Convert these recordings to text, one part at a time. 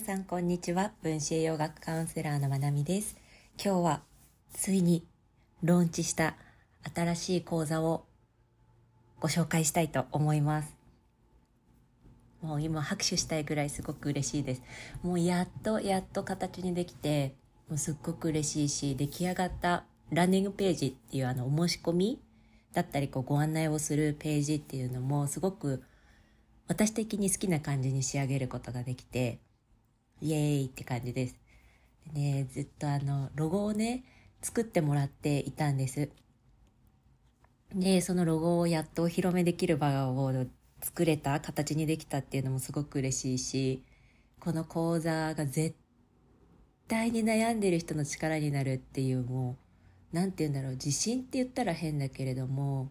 さんこんにちは。分子栄養学カウンセラーのまなみです。今日はついにローンチした新しい講座をご紹介したいと思います。もう今拍手したいぐらいすごく嬉しいです。もうやっとやっと形にできてもうすっごく嬉しいし出来上がったランニングページっていうあのお申し込みだったりこうご案内をするページっていうのもすごく私的に好きな感じに仕上げることができてイエーイって感じです。でね、ずっとあの、ロゴをね、作ってもらっていたんです。で、そのロゴをやっとお披露目できる場を作れた形にできたっていうのもすごく嬉しいし、この講座が絶対に悩んでる人の力になるっていうもう、なんて言うんだろう、自信って言ったら変だけれども、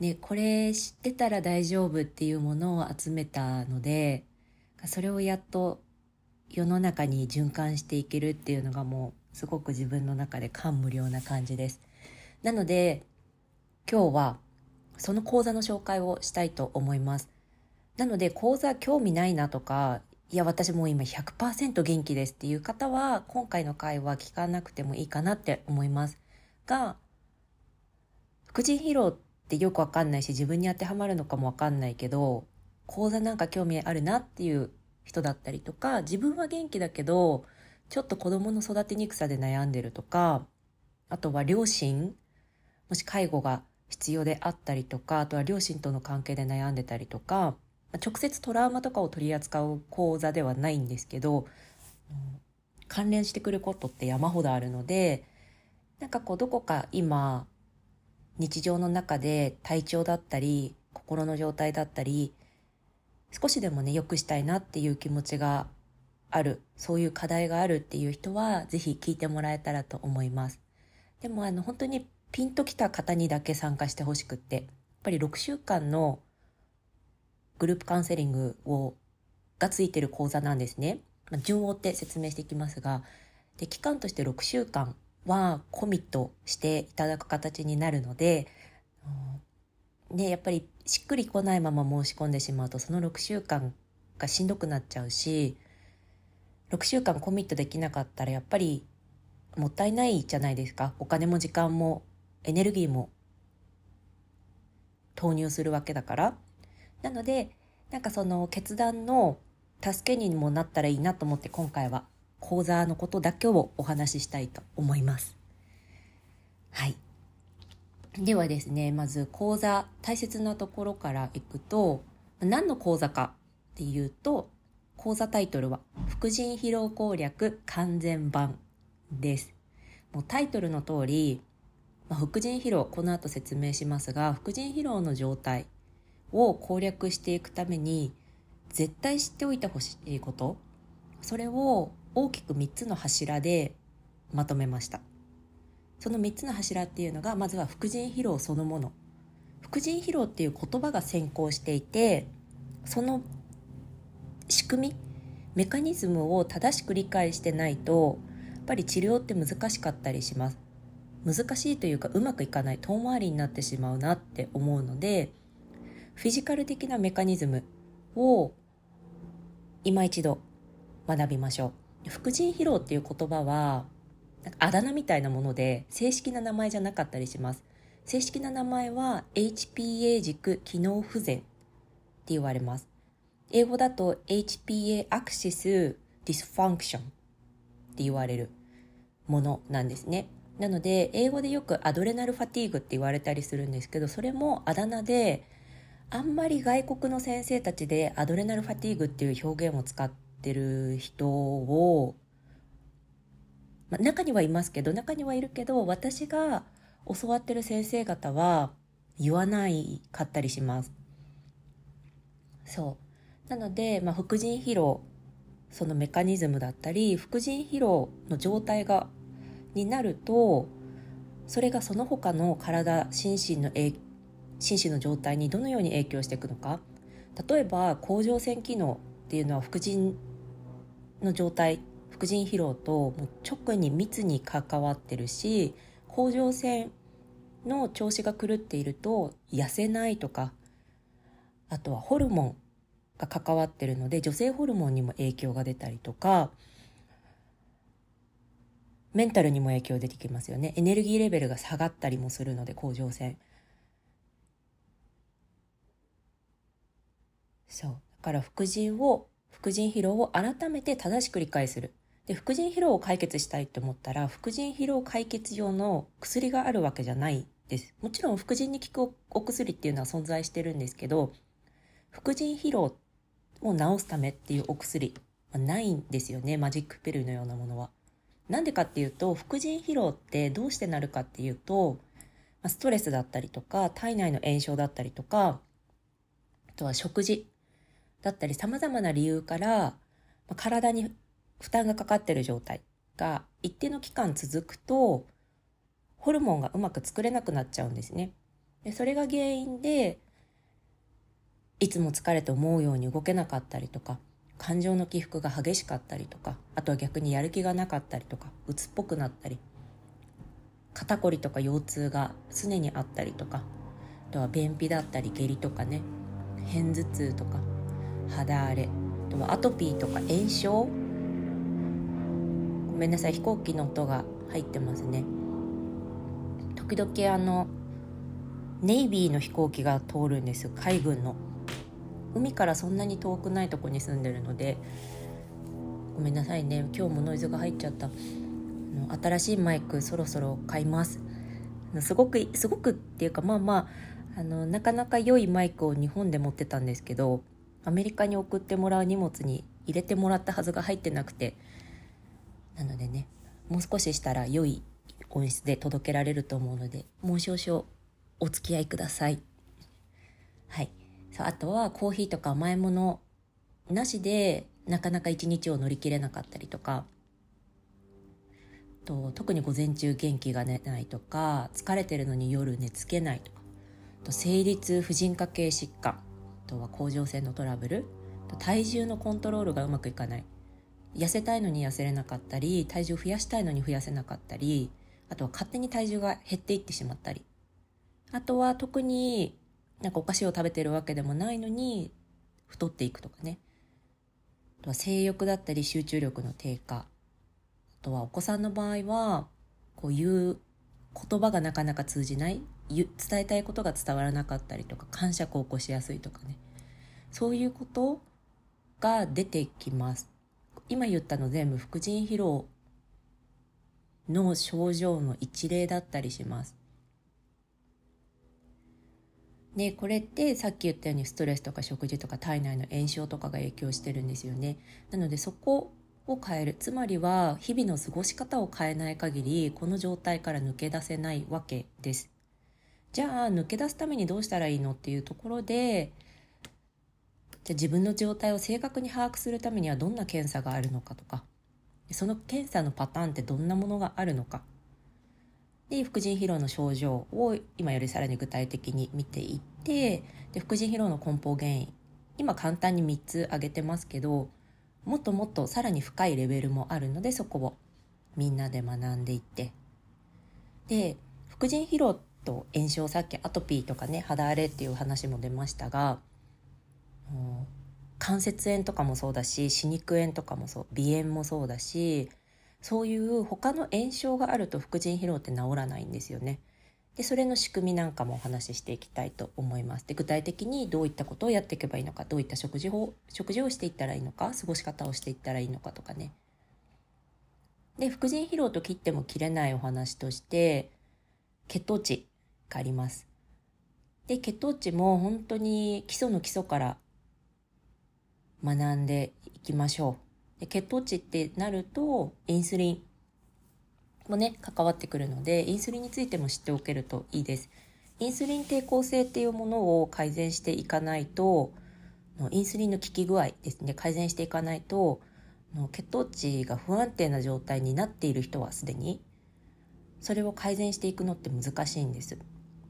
ね、これ知ってたら大丈夫っていうものを集めたので、それをやっと世の中に循環していけるっていうのがもうすごく自分の中で感無量な感じです。なので今日はその講座の紹介をしたいと思います。なので講座興味ないなとかいや私もう今100%元気ですっていう方は今回の回は聞かなくてもいいかなって思います。が副腎疲労ってよくわかんないし自分に当てはまるのかもわかんないけど講座なんか興味あるなっていう人だったりとか自分は元気だけどちょっと子供の育てにくさで悩んでるとかあとは両親もし介護が必要であったりとかあとは両親との関係で悩んでたりとか直接トラウマとかを取り扱う講座ではないんですけど関連してくることって山ほどあるのでなんかこうどこか今日常の中で体調だったり心の状態だったり少しでもね良くしたいなっていう気持ちがある。そういう課題があるっていう人は是非聞いてもらえたらと思います。でもあの本当にピンときた方にだけ参加してほしくって。やっぱり6週間のグループカウンセリングをがついてる講座なんですね、まあ、順を追って説明していきますが。で期間として6週間はコミットしていただく形になるのでね、やっぱりしっくりこないまま申し込んでしまうとその6週間がしんどくなっちゃうし6週間コミットできなかったらやっぱりもったいないじゃないですか。お金も時間もエネルギーも投入するわけだから。なのでなんかその決断の助けにもなったらいいなと思って今回は講座のことだけをお話ししたいと思います。はい。ではですね、まず講座、大切なところからいくと、何の講座かっていうと、講座タイトルは、副腎疲労攻略完全版です。もうタイトルの通り、まあ、副腎疲労、この後説明しますが、副腎疲労の状態を攻略していくために、絶対知っておいてほしいこと、それを大きく3つの柱でまとめました。その3つの柱っていうのがまずは副腎疲労そのもの。副腎疲労っていう言葉が先行していてその仕組みメカニズムを正しく理解してないとやっぱり治療って難しかったりします。難しいというかうまくいかない遠回りになってしまうなって思うのでフィジカル的なメカニズムを今一度学びましょう。副腎疲労っていう言葉はあだ名みたいなもので正式な名前じゃなかったりします。正式な名前は HPA 軸機能不全って言われます。英語だと HPA アクシスDysfunction って言われるものなんですね。なので英語でよく adrenal fatigue って言われたりするんですけどそれもあだ名であんまり外国の先生たちで adrenal fatigue っていう表現を使ってる人をまあ、中にはいますけど中にはいるけど私が教わってる先生方は言わないかったりします。そう。なので、まあ、副腎疲労そのメカニズムだったり副腎疲労の状態がになるとそれがその他の体心身の心身の状態にどのように影響していくのか。例えば甲状腺機能っていうのは副腎の状態副腎疲労ともう直に密に関わってるし甲状腺の調子が狂っていると痩せないとかあとはホルモンが関わってるので女性ホルモンにも影響が出たりとかメンタルにも影響出てきますよね。エネルギーレベルが下がったりもするので甲状腺。そう。だから副腎を副腎疲労を改めて正しく理解する。で副腎疲労を解決したいと思ったら副腎疲労解決用の薬があるわけじゃないですもちろん副腎に効くお薬っていうのは存在してるんですけど副腎疲労を治すためっていうお薬はないんですよねマジックピルのようなものは。なんでかっていうと副腎疲労ってどうしてなるかっていうとまストレスだったりとか体内の炎症だったりとかあとは食事だったりさまざまな理由から体に負担がかかってる状態が一定の期間続くとホルモンがうまく作れなくなっちゃうんですね。でそれが原因でいつも疲れて思うように動けなかったりとか感情の起伏が激しかったりとかあとは逆にやる気がなかったりとか鬱っぽくなったり肩こりとか腰痛が常にあったりとかあとは便秘だったり下痢とかね片頭痛とか肌荒れあとはアトピーとか炎症めんなさい。飛行機の音が入ってますね。時々あのネイビーの飛行機が通るんです海軍の。海からそんなに遠くないとこに住んでるので。ごめんなさいね。今日もノイズが入っちゃった。新しいマイクそろそろ買います。すごくすごくっていうかまあまああのなかなか良いマイクを日本で持ってたんですけどアメリカに送ってもらう荷物に入れてもらったはずが入ってなくて。なのでねもう少ししたら良い音質で届けられると思うのでもう少々お付き合いください。はい。あとはコーヒーとか甘いものなしでなかなか一日を乗り切れなかったりとかと特に午前中元気が出ないとか疲れてるのに夜寝つけないとかと生理痛婦人科系疾患あとは甲状腺のトラブル体重のコントロールがうまくいかない。痩せたいのに痩せれなかったり体重を増やしたいのに増やせなかったりあとは勝手に体重が減っていってしまったり。あとは特になんかお菓子を食べてるわけでもないのに太っていくとかね。あとは性欲だったり集中力の低下。あとはお子さんの場合はこういう言葉がなかなか通じない伝えたいことが伝わらなかったりとか感触を起こしやすいとかね。そういうことが出てきます。今言ったの全部副腎疲労の症状の一例だったりします。でこれってさっき言ったようにストレスとか食事とか体内の炎症とかが影響してるんですよね。なのでそこを変える。つまりは日々の過ごし方を変えない限りこの状態から抜け出せないわけです。じゃあ抜け出すためにどうしたらいいのっていうところでじゃあ自分の状態を正確に把握するためにはどんな検査があるのかとか。その検査のパターンってどんなものがあるのか。で副腎疲労の症状を今よりさらに具体的に見ていってで副腎疲労の根本原因今簡単に3つ挙げてますけどもっともっとさらに深いレベルもあるのでそこをみんなで学んでいって。で副腎疲労と炎症さっきアトピーとかね肌荒れっていう話も出ましたが関節炎とかもそうだし歯肉炎とかもそう鼻炎もそうだしそういう他の炎症があると副腎疲労って治らないんですよね。でそれの仕組みなんかもお話ししていきたいと思います。で具体的にどういったことをやっていけばいいのかどういった食事法食事をしていったらいいのか過ごし方をしていったらいいのかとかね。で副腎疲労と切っても切れないお話として血糖値があります。で血糖値も本当に基礎の基礎から学んでいきましょう。で血糖値ってなるとインスリンもね関わってくるのでインスリンについても知っておけるといいですインスリン抵抗性っていうものを改善していかないとインスリンの効き具合ですね改善していかないと血糖値が不安定な状態になっている人はすでにそれを改善していくのって難しいんです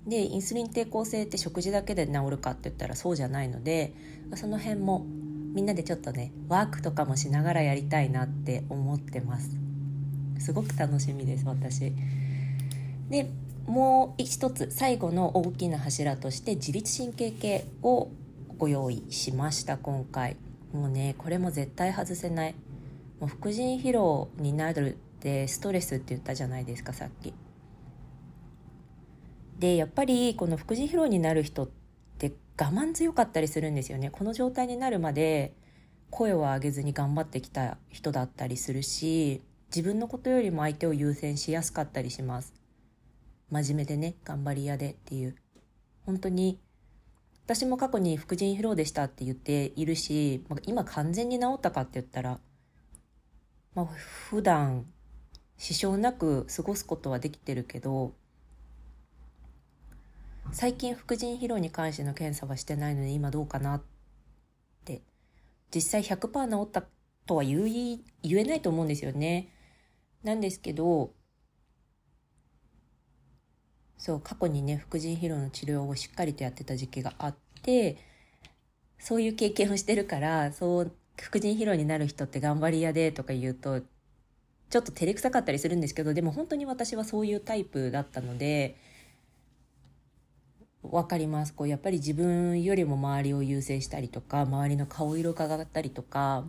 でインスリン抵抗性って食事だけで治るかって言ったらそうじゃないのでその辺もみんなでちょっとねワークとかもしながらやりたいなって思ってます。すごく楽しみです私。でもう一つ最後の大きな柱として自律神経系をご用意しました今回。もうねこれも絶対外せない。もう副腎疲労になるってストレスって言ったじゃないですかさっき。でやっぱりこの副腎疲労になる人って我慢強かったりするんですよね。この状態になるまで声を上げずに頑張ってきた人だったりするし自分のことよりも相手を優先しやすかったりします。真面目でね頑張り屋でっていう。本当に私も過去に副腎疲労でしたって言っているし、まあ、今完全に治ったかって言ったら、まあ、普段支障なく過ごすことはできてるけど最近副腎疲労に関しての検査はしてないので今どうかなって実際100%治ったとは言い言えないと思うんですよね。なんですけどそう過去にね副腎疲労の治療をしっかりとやってた時期があってそういう経験をしてるからそう副腎疲労になる人って頑張り屋でとか言うとちょっと照れくさかったりするんですけどでも本当に私はそういうタイプだったので分かります。こうやっぱり自分よりも周りを優先したりとか周りの顔色が上がったりとか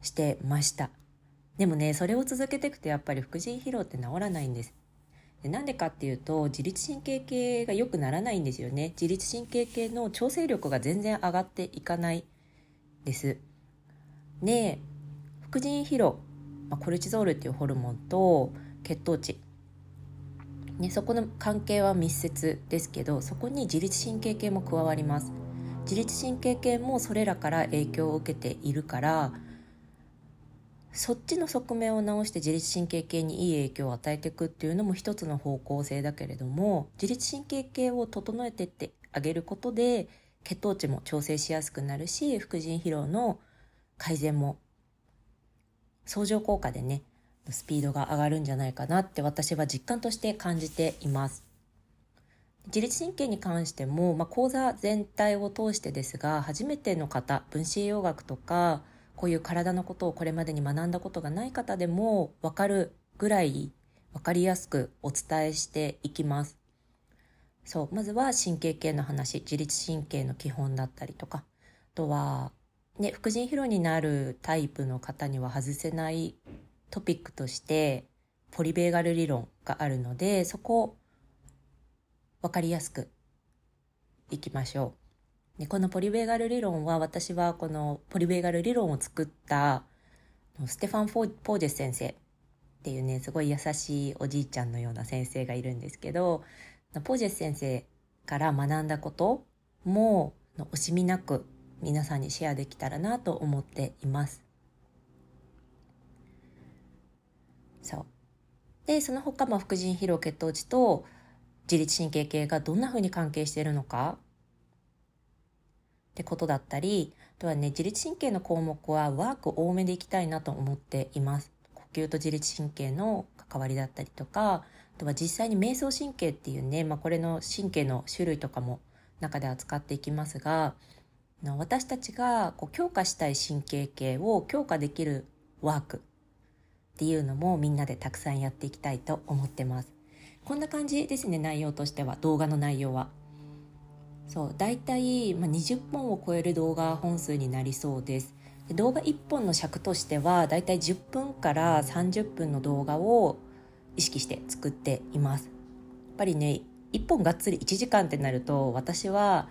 してました。でもねそれを続けていくとやっぱり副腎疲労って治らないんです。でなんでかっていうと自律神経系が良くならないんですよね。自律神経系の調整力が全然上がっていかないです。で副腎疲労、まあ、コルチゾールっていうホルモンと血糖値ね、そこの関係は密接ですけどそこに自律神経系も加わります。自律神経系もそれらから影響を受けているからそっちの側面を直して自律神経系にいい影響を与えていくっていうのも一つの方向性だけれども自律神経系を整えてってあげることで血糖値も調整しやすくなるし副腎疲労の改善も相乗効果でねスピードが上がるんじゃないかなって私は実感として感じています。自律神経に関しても、まあ、講座全体を通してですが初めての方分子栄養学とかこういう体のことをこれまでに学んだことがない方でも分かるぐらい分かりやすくお伝えしていきます。そうまずは神経系の話自律神経の基本だったりとかあとは、ね、副腎疲労になるタイプの方には外せないトピックとしてポリベーガル理論があるのでそこを分かりやすくいきましょう。でこのポリベーガル理論は私はこのポリベーガル理論を作ったステファン・ポージェス先生っていうねすごい優しいおじいちゃんのような先生がいるんですけどポージェス先生から学んだことも惜しみなく皆さんにシェアできたらなと思っています。そう。でその他も副腎疲労血糖値と自律神経系がどんなふうに関係しているのか？ってことだったりあとはね自律神経の項目はワーク多めでいきたいなと思っています。呼吸と自律神経の関わりだったりとかあとは実際に瞑想神経っていうね、まあ、これの神経の種類とかも中で扱っていきますが私たちがこう強化したい神経系を強化できるワークっていうのもみんなでたくさんやっていきたいと思ってます。こんな感じですね内容としては。動画の内容は。そう大体、まあ、20本を超える動画本数になりそうです。で動画1本の尺としては大体10分から30分の動画を意識して作っています。やっぱりね1本がっつり1時間ってなると私は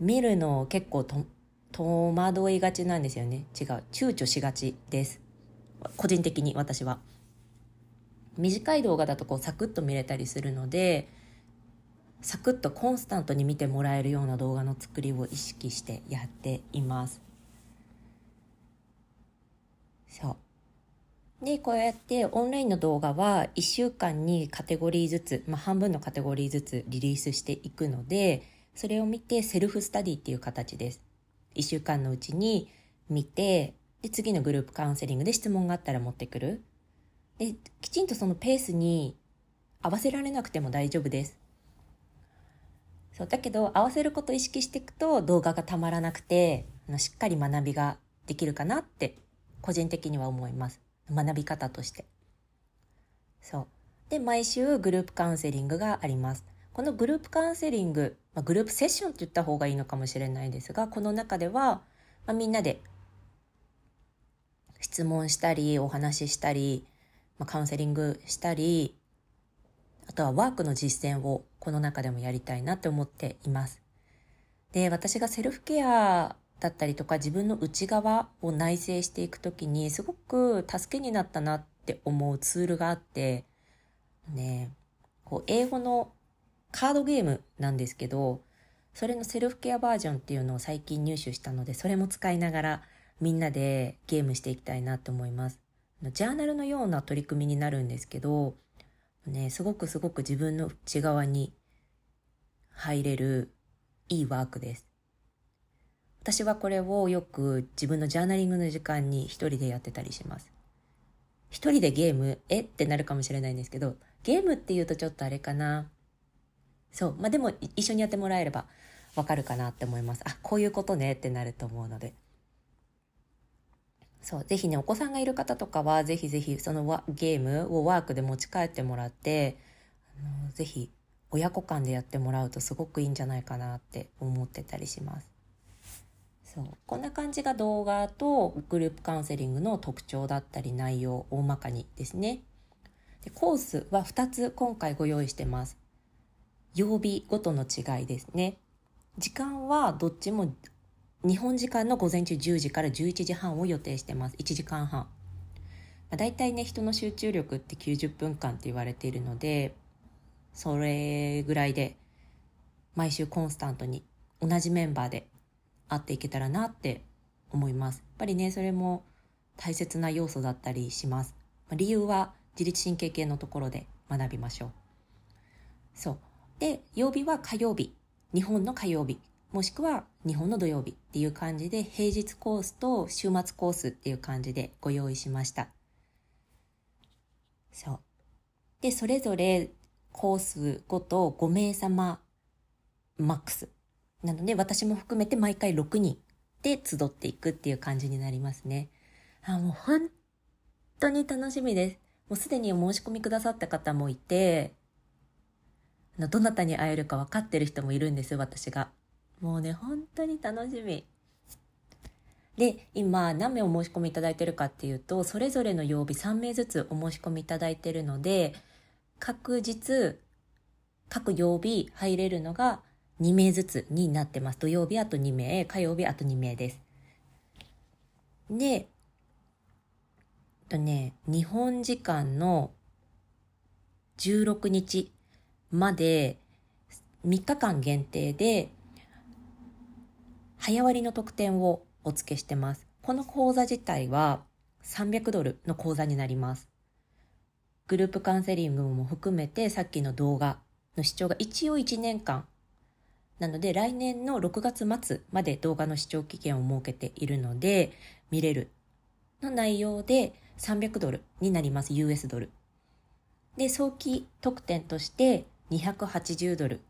見るの結構と戸惑いがちなんですよね。違う躊躇しがちです。個人的に私は。短い動画だとこうサクッと見れたりするのでサクッとコンスタントに見てもらえるような動画の作りを意識してやっています。そう。でこうやってオンラインの動画は1週間にカテゴリーずつ、まあ、半分のカテゴリーずつリリースしていくのでそれを見てセルフスタディっていう形です。1週間のうちに見てで次のグループカウンセリングで質問があったら持ってくる。できちんとそのペースに合わせられなくても大丈夫です。そうだけど合わせることを意識していくと動画がたまらなくてあのしっかり学びができるかなって個人的には思います。学び方として。そう。で毎週グループカウンセリングがあります。このグループカウンセリング、ま、グループセッションって言った方がいいのかもしれないですがこの中では、まあ、みんなで質問したりお話ししたり、まあ、カウンセリングしたりあとはワークの実践をこの中でもやりたいなって思っています。で私がセルフケアだったりとか自分の内側を内省していく時にすごく助けになったなって思うツールがあってねこう英語のカードゲームなんですけどそれのセルフケアバージョンっていうのを最近入手したのでそれも使いながらみんなでゲームしていきたいなと思います。ジャーナルのような取り組みになるんですけど、ね、すごくすごく自分の内側に入れるいいワークです。私はこれをよく自分のジャーナリングの時間に一人でやってたりします。一人でゲームえ？ってなるかもしれないんですけど、ゲームって言うとちょっとあれかな。そう。まあ、でも一緒にやってもらえればわかるかなって思います。あ、こういうことね？ってなると思うので。そう、ぜひね、お子さんがいる方とかは、ぜひぜひそのゲームをワークで持ち帰ってもらって、あのぜひ親子間でやってもらうとすごくいいんじゃないかなって思ってたりします。そうこんな感じが動画とグループカウンセリングの特徴だったり内容大まかにですね。でコースは2つ今回ご用意してます。曜日ごとの違いですね。時間はどっちも日本時間の午前中10時から11時半を予定してます。1時間半。まあ、大体ね、人の集中力って90分間って言われているので、それぐらいで、毎週コンスタントに同じメンバーで会っていけたらなって思います。やっぱりね、それも大切な要素だったりします。まあ、理由は自律神経系のところで学びましょう。そう。で、曜日は火曜日。日本の火曜日。もしくは日本の土曜日っていう感じで平日コースと週末コースっていう感じでご用意しました。そう。で、それぞれコースごと5名様マックス。なので私も含めて毎回6人で集っていくっていう感じになりますね。あ、もう本当に楽しみです。もうすでにお申し込みくださった方もいて、どなたに会えるか分かってる人もいるんです、私が。もうね、本当に楽しみ。で、今何名お申し込みいただいてるかっていうと、それぞれの曜日3名ずつお申し込みいただいてるので、確実、各曜日入れるのが2名ずつになってます。土曜日あと2名、火曜日あと2名です。で、えっとね、日本時間の16日まで3日間限定で早割の特典をお付けしてます。この講座自体は300ドルの講座になります。グループカウンセリングも含めてさっきの動画の視聴が一応1年間なので来年の6月末まで動画の視聴期限を設けているので見れるの内容で300ドルになります US ドル。で、早期特典として280ドル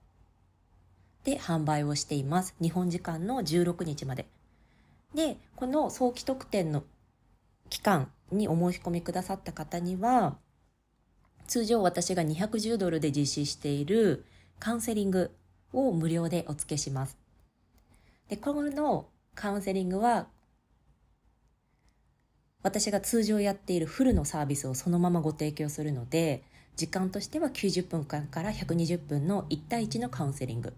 で販売をしています。日本時間の16日まで。で、この早期特典の期間にお申し込みくださった方には、通常私が210ドルで実施しているカウンセリングを無料でお付けします。で、このカウンセリングは、私が通常やっているフルのサービスをそのままご提供するので、時間としては90分間から120分の1対1のカウンセリング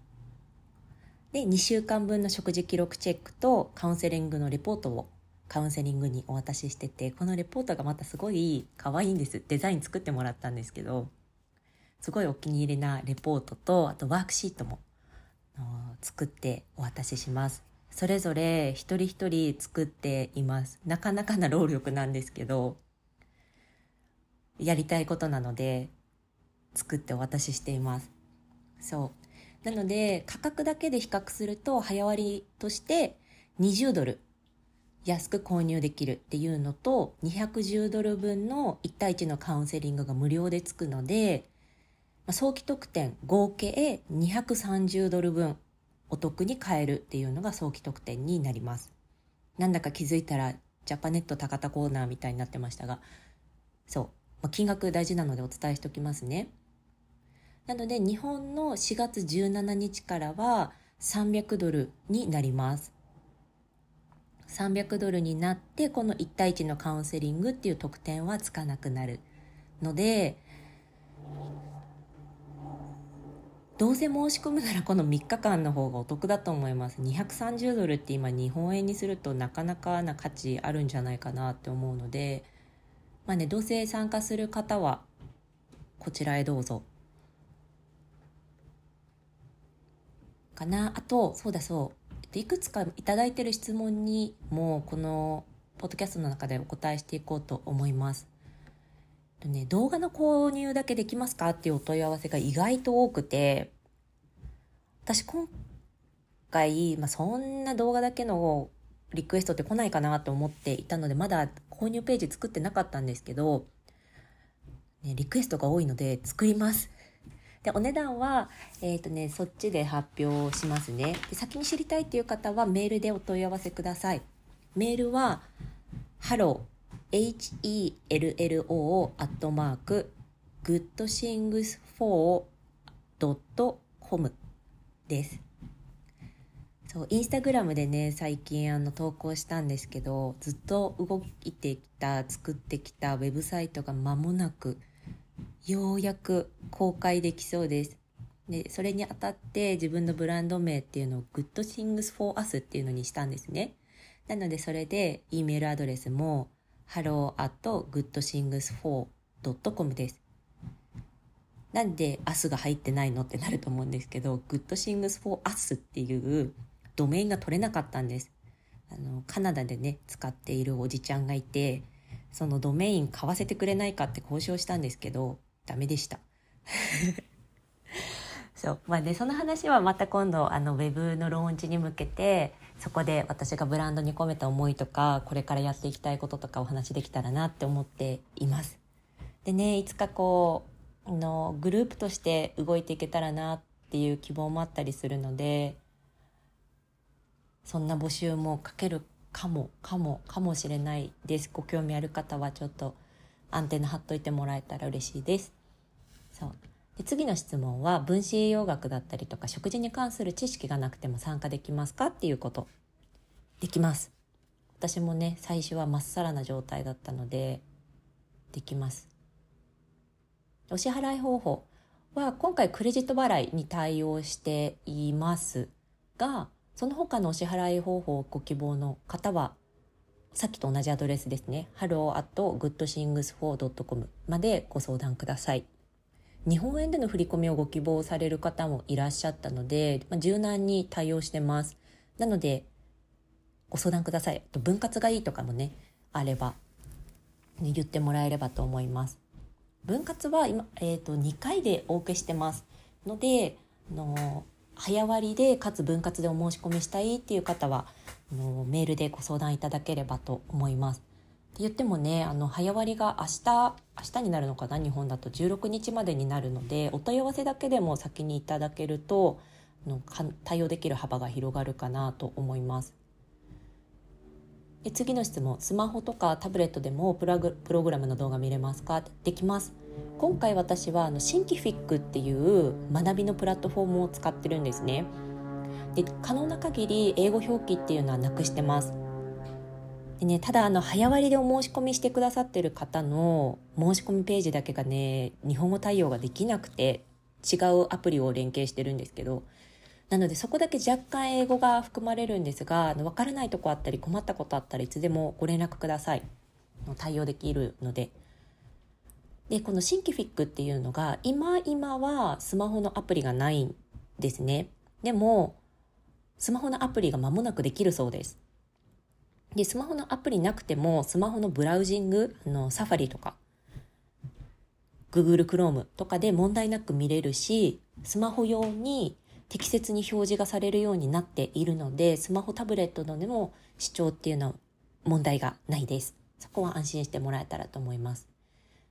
で2週間分の食事記録チェックとカウンセリングのレポートをカウンセリングにお渡ししててこのレポートがまたすごい可愛いんです。デザイン作ってもらったんですけどすごいお気に入りなレポートとあとワークシートも作ってお渡しします。それぞれ一人一人作っています。なかなかな労力なんですけどやりたいことなので作ってお渡ししています。そう。なので価格だけで比較すると早割として20ドル。安く購入できるっていうのと210ドル分の1対1のカウンセリングが無料でつくので早期特典合計230ドル分お得に買えるっていうのが早期特典になります。なんだか気づいたらジャパネット高田コーナーみたいになってましたがそう、まあ、金額大事なのでお伝えしておきますね。なので日本の4月17日からは300ドルになります。300ドルになってこの1対1のカウンセリングっていう特典はつかなくなるのでどうせ申し込むならこの3日間の方がお得だと思います。230ドルって今日本円にするとなかなかな価値あるんじゃないかなって思うのでまあねどうせ参加する方はこちらへどうぞ。かな。あとそうだそう。いくつかいただいてる質問にもこのポッドキャストの中でお答えしていこうと思います。ね、動画の購入だけできますかっていうお問い合わせが意外と多くて、私今回、まあ、そんな動画だけのリクエストって来ないかなと思っていたので、まだ購入ページ作ってなかったんですけど、ね、リクエストが多いので作ります。で、お値段は、えっ、ー、とね、そっちで発表しますねで。先に知りたいっていう方はメールでお問い合わせください。メールは、 hello、hello アットマーク goodthings4.com ですそうインスタグラムでね最近あの投稿したんですけどずっと動いてきた作ってきたウェブサイトが間もなくようやく公開できそうですでそれにあたって自分のブランド名っていうのを GoodThings4Us っていうのにしたんですねなのでそれで E メールアドレスも hello.goodthings4.com です。なんで明日が入ってないのってなると思うんですけど、goodthings4us っていうドメインが取れなかったんです。あの、カナダでね、使っているおじちゃんがいて、そのドメイン買わせてくれないかって交渉したんですけど、ダメでした。そう。まあね、その話はまた今度、あの、ウェブのローンチに向けて、そこで私がブランドに込めた思いとかこれからやっていきたいこととかお話できたらなって思っています。でねいつかこうのグループとして動いていけたらなっていう希望もあったりするのでそんな募集もかけるかもかもかもしれないですご興味ある方はちょっとアンテナ張っといてもらえたら嬉しいですそう。で次の質問は分子栄養学だったりとか食事に関する知識がなくても参加できますかっていうこと。できます。私もね最初はまっさらな状態だったのでできます。お支払い方法は今回クレジット払いに対応していますがその他のお支払い方法をご希望の方はさっきと同じアドレスですね。hello.goodthings4.com までご相談ください。日本円での振り込みをご希望される方もいらっしゃったので、まあ、柔軟に対応してます。なので、ご相談ください。と分割がいいとかもね、あれば、ね、言ってもらえればと思います。分割は今、えっ、ー、と、2回でお受けしてます。ので、あの早割でかつ分割でお申し込みしたいっていう方はあのメールでご相談いただければと思います。って言ってもねあの早割が明日明日になるのかな日本だと16日までになるのでお問い合わせだけでも先にいただけるとの対応できる幅が広がるかなと思います。で次の質問スマホとかタブレットでもプラグプログラムの動画見れますか？できます。今回私はあのシンキフィックっていう学びのプラットフォームを使ってるんですね。で可能な限り英語表記っていうのはなくしてます。でね、ただあの早割でお申し込みしてくださってる方の申し込みページだけがね日本語対応ができなくて違うアプリを連携してるんですけどなのでそこだけ若干英語が含まれるんですが分からないとこあったり困ったことあったらいつでもご連絡ください。対応できるので。でこのシンキフィックっていうのが今今はスマホのアプリがないんですね。でもスマホのアプリが間もなくできるそうです。で、スマホのアプリなくても、スマホのブラウジング、あの、サファリとか、Google Chrome とかで問題なく見れるし、スマホ用に適切に表示がされるようになっているので、スマホタブレットのでも視聴っていうのは問題がないです。そこは安心してもらえたらと思います。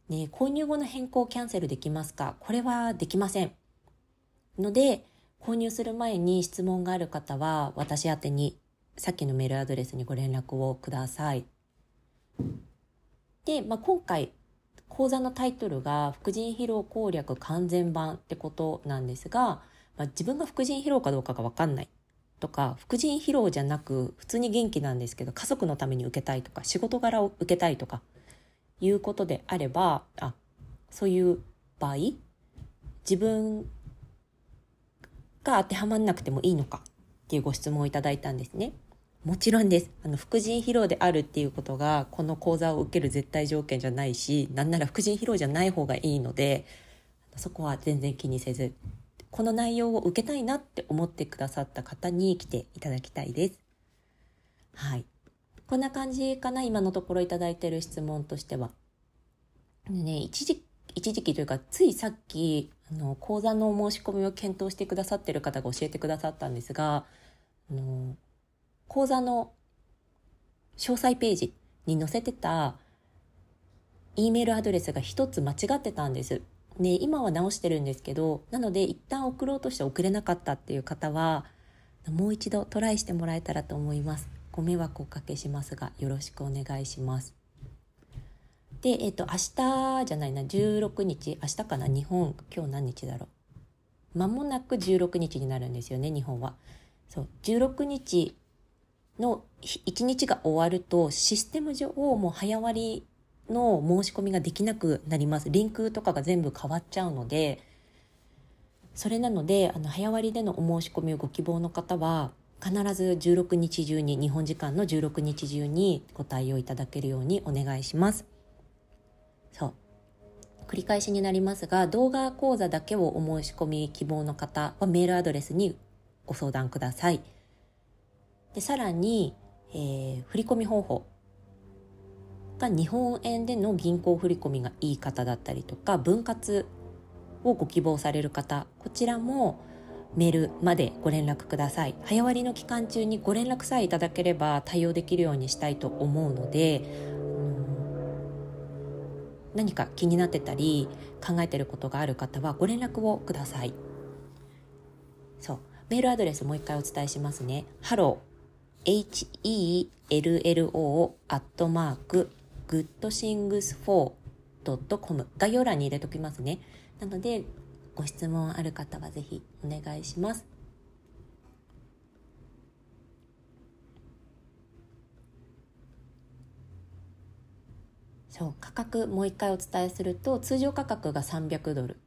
ね、購入後の変更キャンセルできますか？これはできません。ので、購入する前に質問がある方は私宛にさっきのメールアドレスにご連絡をください。で、まあ、今回講座のタイトルが「副腎疲労攻略完全版」ってことなんですが、まあ、自分が副腎疲労かどうかが分かんないとか副腎疲労じゃなく普通に元気なんですけど家族のために受けたいとか仕事柄を受けたいとかいうことであればあそういう場合自分が当てはまんなくてもいいのかっていうご質問をいただいたんですね。もちろんです。あの、副腎疲労であるっていうことが、この講座を受ける絶対条件じゃないし、なんなら副腎疲労じゃない方がいいので、そこは全然気にせず、この内容を受けたいなって思ってくださった方に来ていただきたいです。はい。こんな感じかな、今のところいただいてる質問としては。ね、一時、一時期というか、ついさっき、あの、講座の申し込みを検討してくださってる方が教えてくださったんですが、あの、講座の詳細ページに載せてた E メールアドレスが一つ間違ってたんです。で、今は直してるんですけど、なので一旦送ろうとして送れなかったっていう方は、もう一度トライしてもらえたらと思います。ご迷惑おかけしますが、よろしくお願いします。で、えっ、ー、と、明日じゃないな、16日、明日かな、日本、今日何日だろう。間もなく16日になるんですよね、日本は。そう、16日の1日が終わるとシステム上もう早割りの申し込みができなくなります。リンクとかが全部変わっちゃうので、それなので、あの、早割でのお申し込みをご希望の方は、必ず16日中に、日本時間の16日中にご対応いただけるようにお願いします。そう。繰り返しになりますが、動画講座だけをお申し込み希望の方はメールアドレスにご相談ください。でさらに、えー、振込方法が日本円での銀行振込がいい方だったりとか分割をご希望される方こちらもメールまでご連絡ください。早割の期間中にご連絡さえいただければ対応できるようにしたいと思うので、何か気になってたり考えてることがある方はご連絡をください。そう。メールアドレスもう一回お伝えしますね。 Hello。hello.goodthings4.com 概要欄に入れときますね。なので、ご質問ある方はぜひお願いします。そう価格もう一回お伝えすると通常価格が300ドル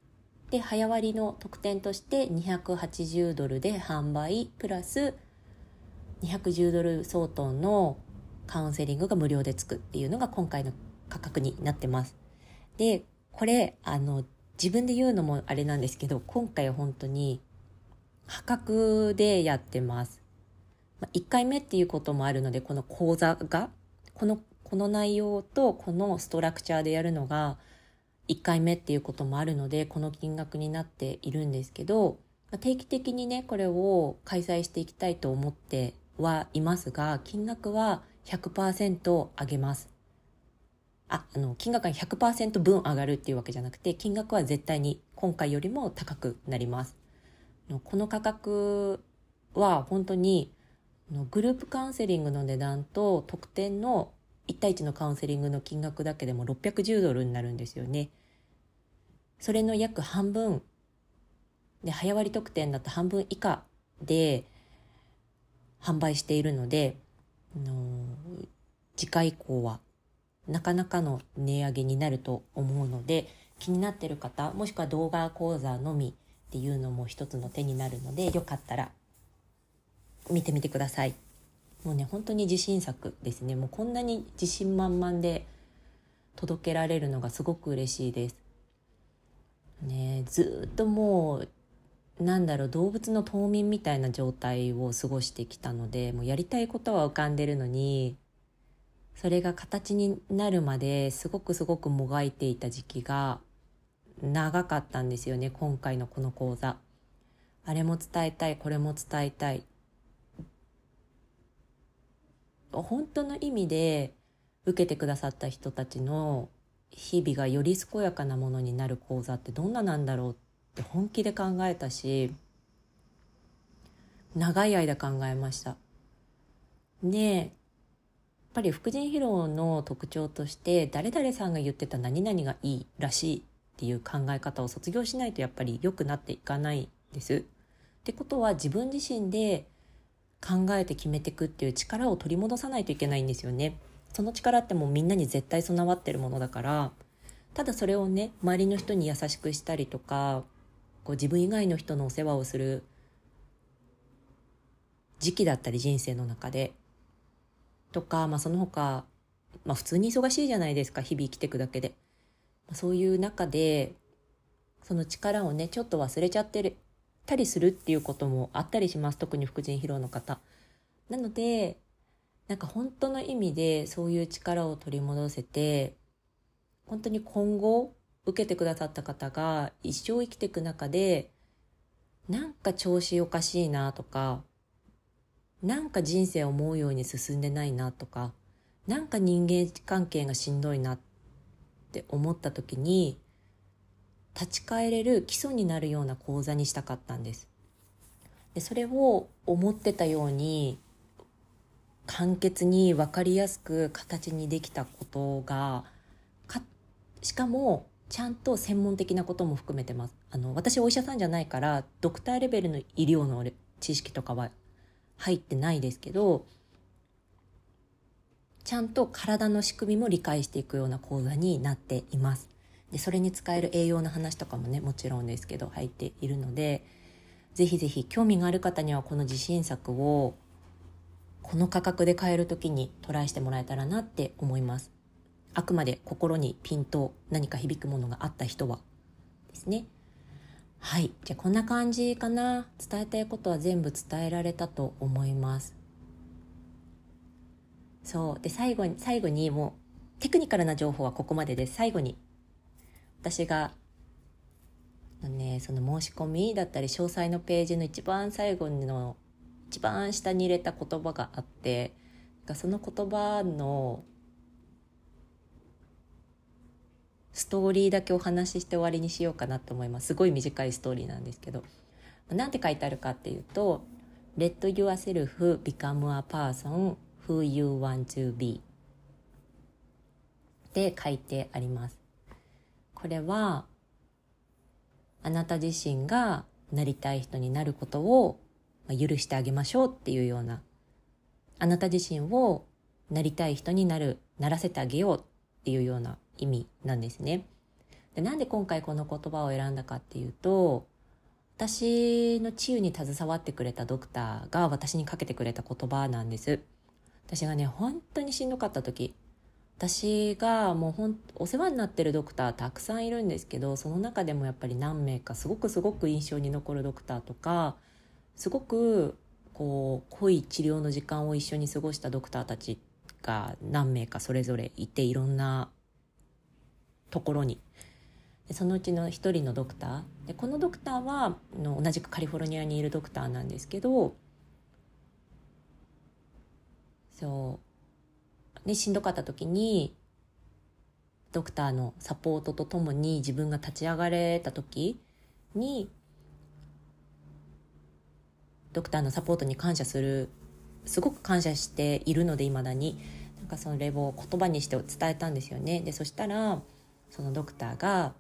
で早割の特典として280ドルで販売プラス210ドル相当のカウンセリングが無料でつくっていうのが今回の価格になってます。で、これ、あの、自分で言うのもあれなんですけど、今回は本当に破格でやってます。まあ、1回目っていうこともあるので、この講座が、この、この内容とこのストラクチャーでやるのが1回目っていうこともあるので、この金額になっているんですけど、定期的にね、これを開催していきたいと思ってはいますが、金額は100%上げます。あ、あの、金額が100%分上がるっていうわけじゃなくて、金額は絶対に今回よりも高くなります。この価格は本当にグループカウンセリングの値段と特典の1対1のカウンセリングの金額だけでも610ドルになるんですよね。それの約半分で早割特典だと半分以下で販売しているので、あの次回以降はなかなかの値上げになると思うので気になってる方もしくは動画講座のみっていうのも一つの手になるのでよかったら見てみてください。もうね本当に自信作ですね。もうこんなに自信満々で届けられるのがすごく嬉しいです。ねずっともうなんだろう動物の冬眠みたいな状態を過ごしてきたのでもうやりたいことは浮かんでるのにそれが形になるまですごくすごくもがいていた時期が長かったんですよね今回のこの講座。あれも伝えたいこれも伝えたい。本当の意味で受けてくださった人たちの日々がより健やかなものになる講座ってどんななんだろうってって本気で考えたし長い間考えましたでやっぱり副腎疲労の特徴として誰々さんが言ってた何々がいいらしいっていう考え方を卒業しないとやっぱり良くなっていかないです。ってことは自分自身で考えて決めていくっていう力を取り戻さないといけないんですよね。その力ってもうみんなに絶対備わってるものだからただそれをね周りの人に優しくしたりとかこう自分以外の人のお世話をする時期だったり人生の中でとか、まあ、その他、まあ、普通に忙しいじゃないですか日々生きていくだけで、まあ、そういう中でその力をねちょっと忘れちゃってるたりするっていうこともあったりします。特に副腎疲労の方。なのでなんか本当の意味でそういう力を取り戻せて本当に今後受けてくださった方が一生生きていく中でなんか調子おかしいなとかなんか人生思うように進んでないなとかなんか人間関係がしんどいなって思った時に立ち返れる基礎になるような講座にしたかったんです。でそれを思ってたように簡潔に分かりやすく形にできたことがしかもちゃんと専門的なことも含めてます。あの私お医者さんじゃないからドクターレベルの医療の知識とかは入ってないですけどちゃんと体の仕組みも理解していくような講座になっています。でそれに使える栄養の話とかもねもちろんですけど入っているのでぜひぜひ興味がある方にはこの自信作をこの価格で買える時にトライしてもらえたらなって思います。あくまで心にピンと何か響くものがあった人はですねはい。じゃあこんな感じかな。伝えたいことは全部伝えられたと思います。そう。で、最後に、最後にもう、テクニカルな情報はここまでです。最後に、私がの、ね、その申し込みだったり、詳細のページの一番最後の、一番下に入れた言葉があって、その言葉のストーリーだけお話しして終わりにしようかなと思います。すごい短いストーリーなんですけど。何て書いてあるかっていうと「Let yourself become a person who you want to be」で書いてあります。これはあなた自身がなりたい人になることを許してあげましょうっていうような。あなた自身をなりたい人になるならせてあげようっていうような。意味なんですね。でなんで今回この言葉を選んだかっていうと私の治癒に携わってくれたドクターが私にかけてくれた言葉なんです。私がね本当にしんどかった時私がもうほんお世話になってるドクターたくさんいるんですけどその中でもやっぱり何名かすごくすごく印象に残るドクターとかすごくこう濃い治療の時間を一緒に過ごしたドクターたちが何名かそれぞれいていろんなところに。でそのうちの一人のドクター。でこのドクターはの同じくカリフォルニアにいるドクターなんですけどそう。ねしんどかった時にドクターのサポートとともに自分が立ち上がれた時にドクターのサポートに感謝するすごく感謝しているのでいまだに。なんかそれを言葉にして伝えたんですよね。でそしたらそのドクターが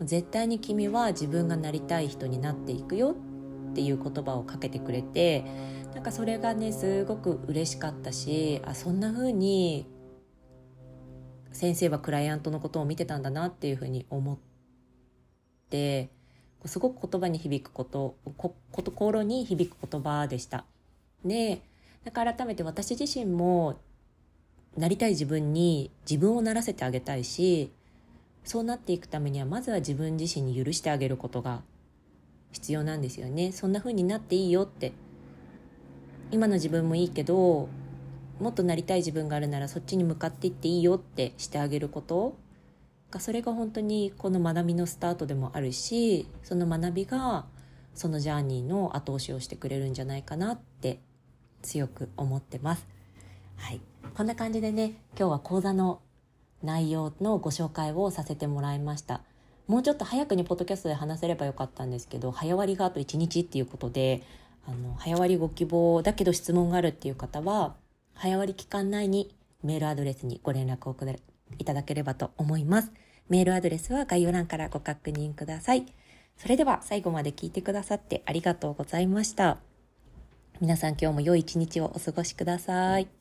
絶対に君は自分がなりたい人になっていくよっていう言葉をかけてくれてなんかそれがねすごく嬉しかったしあそんな風に先生はクライアントのことを見てたんだなっていう風に思ってすごく言葉に響くこと心に響く言葉でした。でだか改めて私自身もなりたい自分に自分をならせてあげたいしそうなっていくためにはまずは自分自身に許してあげることが必要なんですよね。そんな風になっていいよって。今の自分もいいけどもっとなりたい自分があるならそっちに向かっていっていいよってしてあげること。がそれが本当にこの学びのスタートでもあるしその学びがそのジャーニーの後押しをしてくれるんじゃないかなって強く思ってます。はい、こんな感じでね今日は講座の内容のご紹介をさせてもらいました。もうちょっと早くにポッドキャストで話せればよかったんですけど早割があと1日っていうことであの早割ご希望だけど質問があるっていう方は早割期間内にメールアドレスにご連絡をくれいただければと思います。メールアドレスは概要欄からご確認ください。それでは最後まで聞いてくださってありがとうございました。皆さん今日も良い一日をお過ごしください。